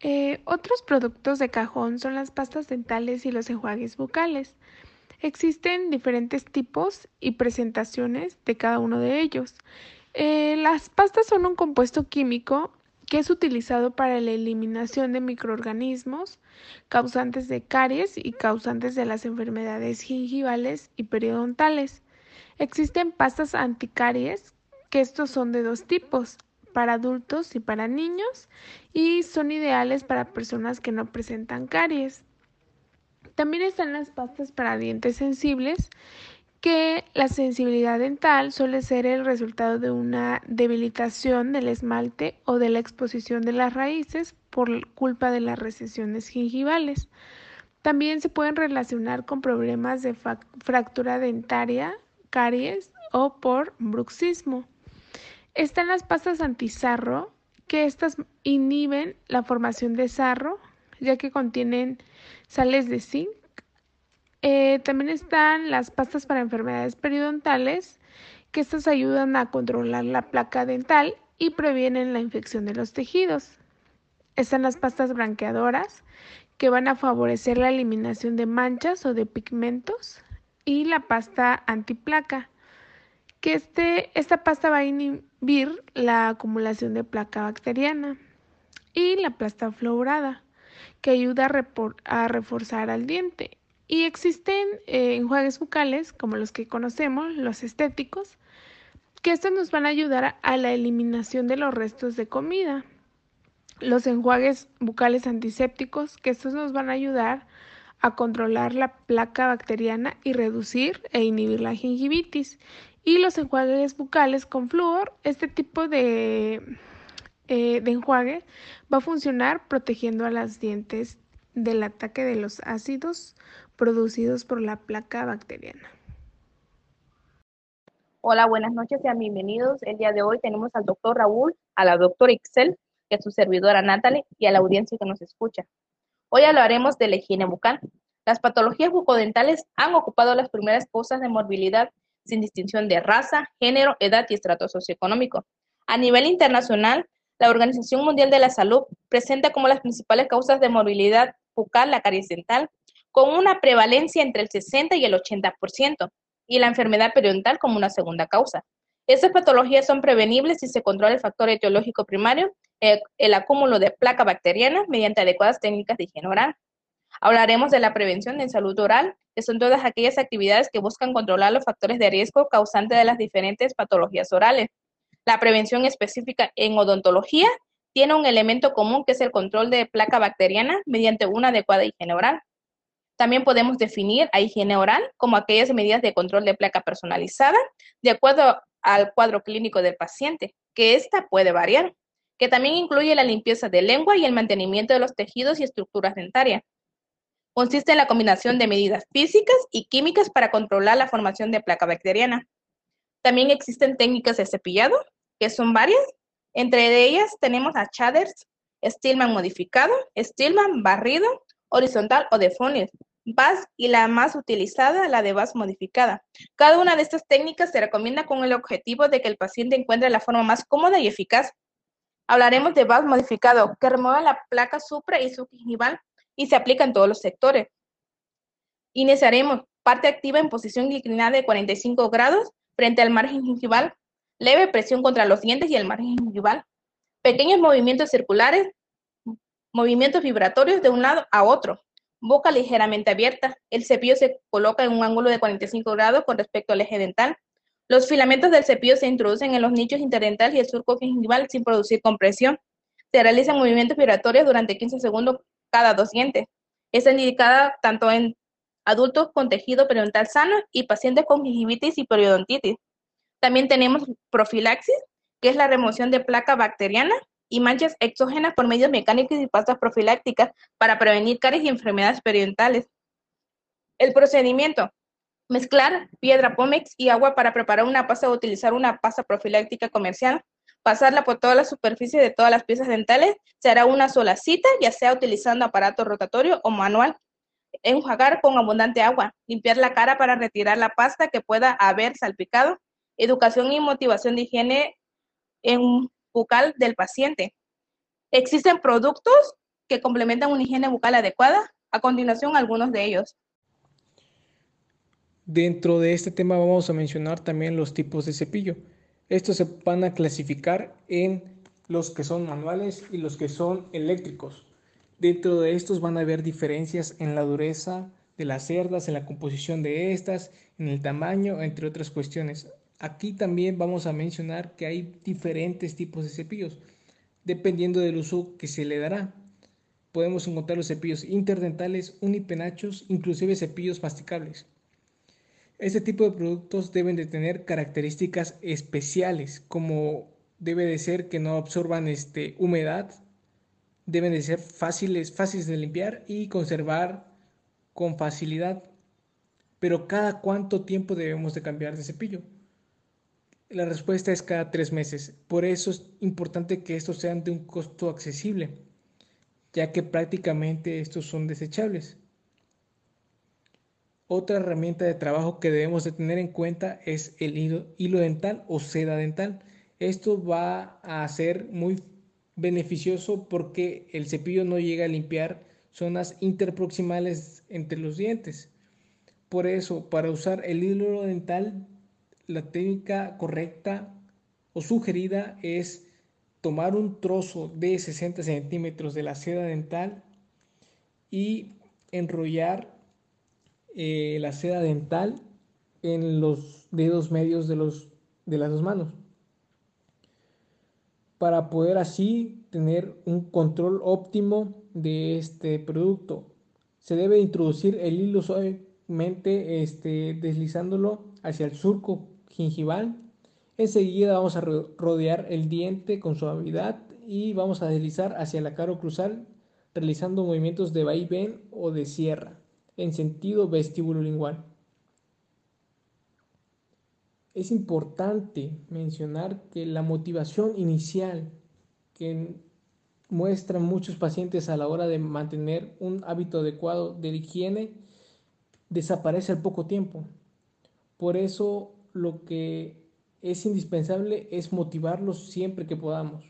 Eh, otros productos de cajón son las pastas dentales y los enjuagues bucales. Existen diferentes tipos y presentaciones de cada uno de ellos. Eh, las pastas son un compuesto químico que es utilizado para la eliminación de microorganismos causantes de caries y causantes de las enfermedades gingivales y periodontales. Existen pastas anticaries, que estos son de dos tipos, para adultos y para niños, y son ideales para personas que no presentan caries. También están las pastas para dientes sensibles, que la sensibilidad dental suele ser el resultado de una debilitación del esmalte o de la exposición de las raíces por culpa de las recesiones gingivales. También se pueden relacionar con problemas de fractura dentaria, caries o por bruxismo. Están las pastas antizarro, que estas inhiben la formación de sarro, ya que contienen sales de zinc eh, también están las pastas para enfermedades periodontales, que estas ayudan a controlar la placa dental y previenen la infección de los tejidos. Están las pastas blanqueadoras, que van a favorecer la eliminación de manchas o de pigmentos. Y la pasta antiplaca, que este, esta pasta va a inhibir la acumulación de placa bacteriana. Y la pasta fluorada, que ayuda a reforzar al diente y existen eh, enjuagues bucales, como los que conocemos, los estéticos, que estos nos van a ayudar a la eliminación de los restos de comida. Los enjuagues bucales antisépticos, que estos nos van a ayudar a controlar la placa bacteriana y reducir e inhibir la gingivitis. Y los enjuagues bucales con flúor, este tipo de, eh, de enjuague va a funcionar protegiendo a las dientes del ataque de los ácidos producidos por la placa bacteriana. Hola, buenas noches, sean bienvenidos. El día de hoy tenemos al doctor Raúl, a la doctora Excel, que es su servidora Natalie, y a la audiencia que nos escucha. Hoy hablaremos de la higiene bucal. Las patologías bucodentales han ocupado las primeras causas de morbilidad sin distinción de raza, género, edad y estrato socioeconómico. A nivel internacional, la Organización Mundial de la Salud presenta como las principales causas de morbilidad bucal la caries dental, con una prevalencia entre el 60 y el 80%, y la enfermedad periodontal como una segunda causa. Estas patologías son prevenibles si se controla el factor etiológico primario, el, el acúmulo de placa bacteriana, mediante adecuadas técnicas de higiene oral. Hablaremos de la prevención en salud oral, que son todas aquellas actividades que buscan controlar los factores de riesgo causantes de las diferentes patologías orales. La prevención específica en odontología tiene un elemento común que es el control de placa bacteriana mediante una adecuada higiene oral. También podemos definir a higiene oral como aquellas medidas de control de placa personalizada de acuerdo al cuadro clínico del paciente, que ésta puede variar, que también incluye la limpieza de lengua y el mantenimiento de los tejidos y estructuras dentarias. Consiste en la combinación de medidas físicas y químicas para controlar la formación de placa bacteriana. También existen técnicas de cepillado, que son varias. Entre ellas tenemos a Chaders, Stillman modificado, Stillman barrido, horizontal o de funnel, VAS y la más utilizada, la de VAS modificada. Cada una de estas técnicas se recomienda con el objetivo de que el paciente encuentre la forma más cómoda y eficaz. Hablaremos de VAS modificado, que remueve la placa supra y subgingival y se aplica en todos los sectores. Iniciaremos parte activa en posición inclinada de 45 grados frente al margen gingival, leve presión contra los dientes y el margen gingival, pequeños movimientos circulares movimientos vibratorios de un lado a otro, boca ligeramente abierta, el cepillo se coloca en un ángulo de 45 grados con respecto al eje dental, los filamentos del cepillo se introducen en los nichos interdentales y el surco gingival sin producir compresión. Se realizan movimientos vibratorios durante 15 segundos cada dos dientes. Es indicada tanto en adultos con tejido periodontal sano y pacientes con gingivitis y periodontitis. También tenemos profilaxis, que es la remoción de placa bacteriana y manchas exógenas por medios mecánicos y pastas profilácticas para prevenir caries y enfermedades periodontales. El procedimiento. Mezclar piedra pómex y agua para preparar una pasta o utilizar una pasta profiláctica comercial. Pasarla por toda la superficie de todas las piezas dentales. Se hará una sola cita, ya sea utilizando aparato rotatorio o manual. Enjuagar con abundante agua. Limpiar la cara para retirar la pasta que pueda haber salpicado. Educación y motivación de higiene en bucal del paciente. Existen productos que complementan una higiene bucal adecuada. A continuación, algunos de ellos. Dentro de este tema vamos a mencionar también los tipos de cepillo. Estos se van a clasificar en los que son manuales y los que son eléctricos. Dentro de estos van a haber diferencias en la dureza de las cerdas, en la composición de estas, en el tamaño, entre otras cuestiones. Aquí también vamos a mencionar que hay diferentes tipos de cepillos, dependiendo del uso que se le dará. Podemos encontrar los cepillos interdentales, unipenachos, inclusive cepillos masticables. Este tipo de productos deben de tener características especiales, como debe de ser que no absorban este, humedad, deben de ser fáciles, fáciles de limpiar y conservar con facilidad. Pero cada cuánto tiempo debemos de cambiar de cepillo? La respuesta es cada tres meses. Por eso es importante que estos sean de un costo accesible, ya que prácticamente estos son desechables. Otra herramienta de trabajo que debemos de tener en cuenta es el hilo, dental o seda dental. Esto va a ser muy beneficioso porque el cepillo no llega a limpiar zonas interproximales entre los dientes. Por eso, para usar el hilo dental, la técnica correcta o sugerida es tomar un trozo de 60 centímetros de la seda dental y enrollar eh, la seda dental en los dedos medios de, los, de las dos manos para poder así tener un control óptimo de este producto. Se debe introducir el hilo suavemente este, deslizándolo hacia el surco gingival. Enseguida vamos a rodear el diente con suavidad y vamos a deslizar hacia la caro cruzal realizando movimientos de vaivén o de sierra en sentido lingual. Es importante mencionar que la motivación inicial que muestran muchos pacientes a la hora de mantener un hábito adecuado de higiene desaparece al poco tiempo. Por eso lo que es indispensable es motivarlos siempre que podamos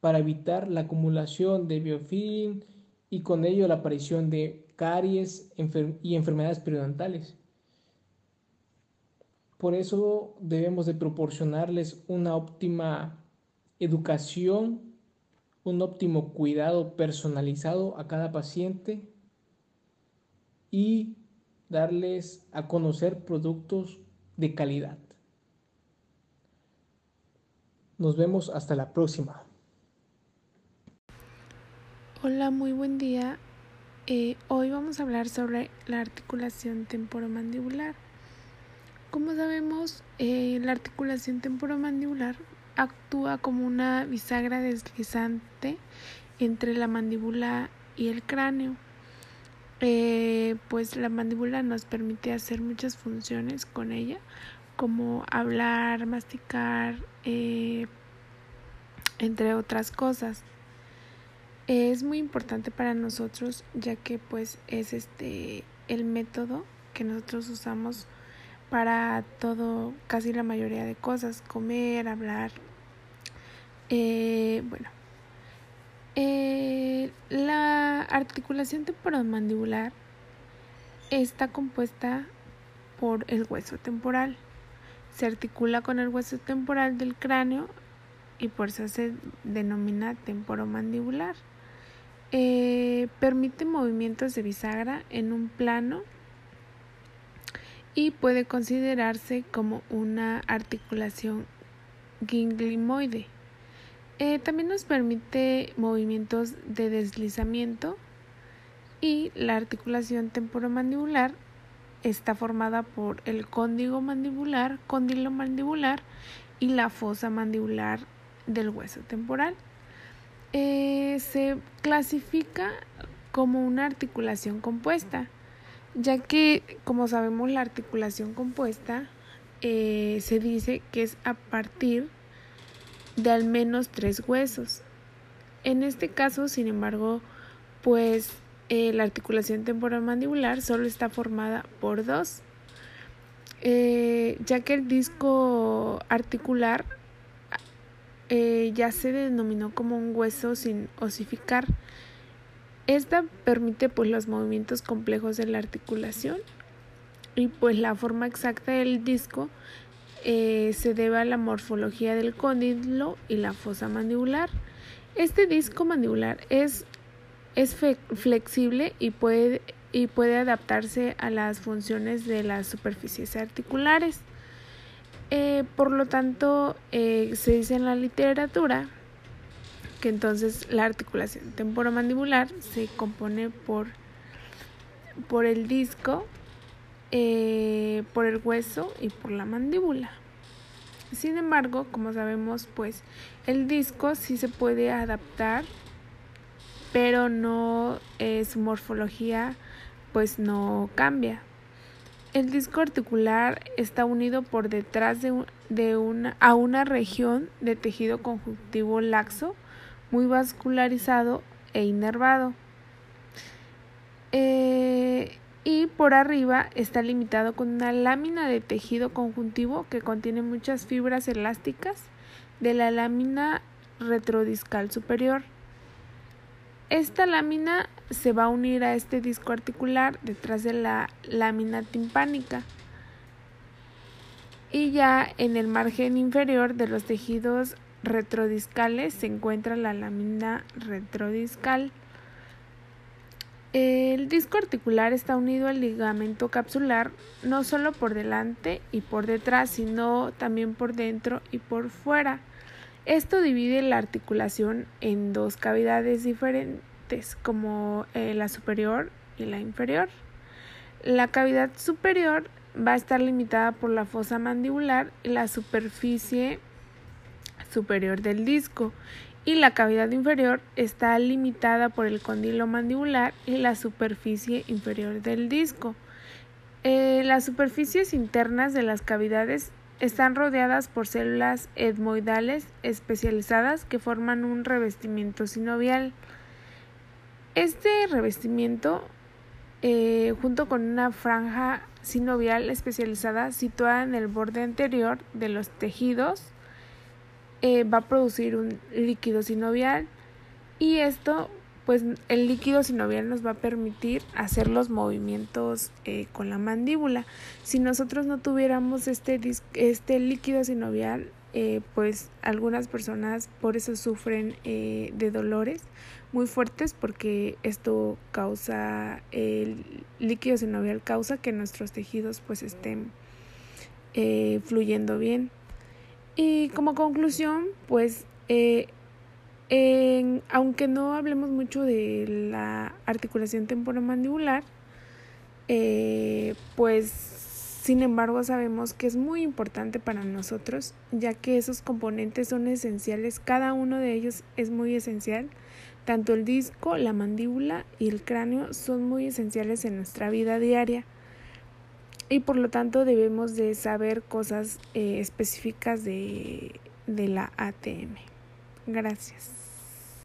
para evitar la acumulación de biofilm y con ello la aparición de caries y enfermedades periodontales. Por eso debemos de proporcionarles una óptima educación, un óptimo cuidado personalizado a cada paciente y darles a conocer productos de calidad. Nos vemos hasta la próxima. Hola, muy buen día. Eh, hoy vamos a hablar sobre la articulación temporomandibular. Como sabemos, eh, la articulación temporomandibular actúa como una bisagra deslizante entre la mandíbula y el cráneo. Eh, pues la mandíbula nos permite hacer muchas funciones con ella, como hablar, masticar, entre otras cosas es muy importante para nosotros ya que pues es este el método que nosotros usamos para todo casi la mayoría de cosas comer hablar. Eh, bueno eh, la articulación temporomandibular está compuesta por el hueso temporal. Se articula con el hueso temporal del cráneo y por eso se denomina temporomandibular eh, permite movimientos de bisagra en un plano y puede considerarse como una articulación ganglimoide. Eh, también nos permite movimientos de deslizamiento y la articulación temporomandibular está formada por el cóndigo mandibular, cóndilo mandibular y la fosa mandibular del hueso temporal. Eh, se clasifica como una articulación compuesta, ya que, como sabemos, la articulación compuesta eh, se dice que es a partir de al menos tres huesos. En este caso, sin embargo, pues eh, la articulación temporal mandibular solo está formada por dos, ya que el disco articular eh, ya se denominó como un hueso sin osificar Esta permite pues los movimientos complejos de la articulación y pues la forma exacta del disco eh, se debe a la morfología del cóndilo y la fosa mandibular. Este disco mandibular es, es flexible y puede, y puede adaptarse a las funciones de las superficies articulares. Eh, por lo tanto, eh, se dice en la literatura que entonces la articulación temporomandibular se compone por, por el disco eh, por el hueso y por la mandíbula. Sin embargo, como sabemos, pues el disco sí se puede adaptar, pero no su morfología pues no cambia. El disco articular está unido por detrás de, una, a una región de tejido conjuntivo laxo, muy vascularizado e inervado. Eh, y por arriba está limitado con una lámina de tejido conjuntivo que contiene muchas fibras elásticas de la lámina retrodiscal superior. Esta lámina se va a unir a este disco articular detrás de la lámina timpánica. Y ya en el margen inferior de los tejidos retrodiscales se encuentra la lámina retrodiscal. El disco articular está unido al ligamento capsular no solo por delante y por detrás, sino también por dentro y por fuera. Esto divide la articulación en dos cavidades diferentes, como eh, la superior y la inferior. La cavidad superior va a estar limitada por la fosa mandibular y la superficie superior del disco y la cavidad inferior está limitada por el condilo mandibular y la superficie inferior del disco. Eh, las superficies internas de las cavidades están rodeadas por células etmoidales especializadas que forman un revestimiento sinovial. Este revestimiento, eh, junto con una franja sinovial especializada situada en el borde anterior de los tejidos, eh, va a producir un líquido sinovial y esto pues el líquido sinovial nos va a permitir hacer los movimientos eh, con la mandíbula. Si nosotros no tuviéramos este, este líquido sinovial, eh, pues algunas personas por eso sufren de dolores muy fuertes porque esto causa, el líquido sinovial causa que nuestros tejidos pues estén fluyendo bien. Y como conclusión, pues, eh, aunque no hablemos mucho de la articulación temporomandibular, eh, pues, sin embargo, sabemos que es muy importante para nosotros, ya que esos componentes son esenciales, cada uno de ellos es muy esencial. Tanto el disco, la mandíbula y el cráneo son muy esenciales en nuestra vida diaria y por lo tanto debemos de saber cosas eh, específicas de, de la ATM. Gracias.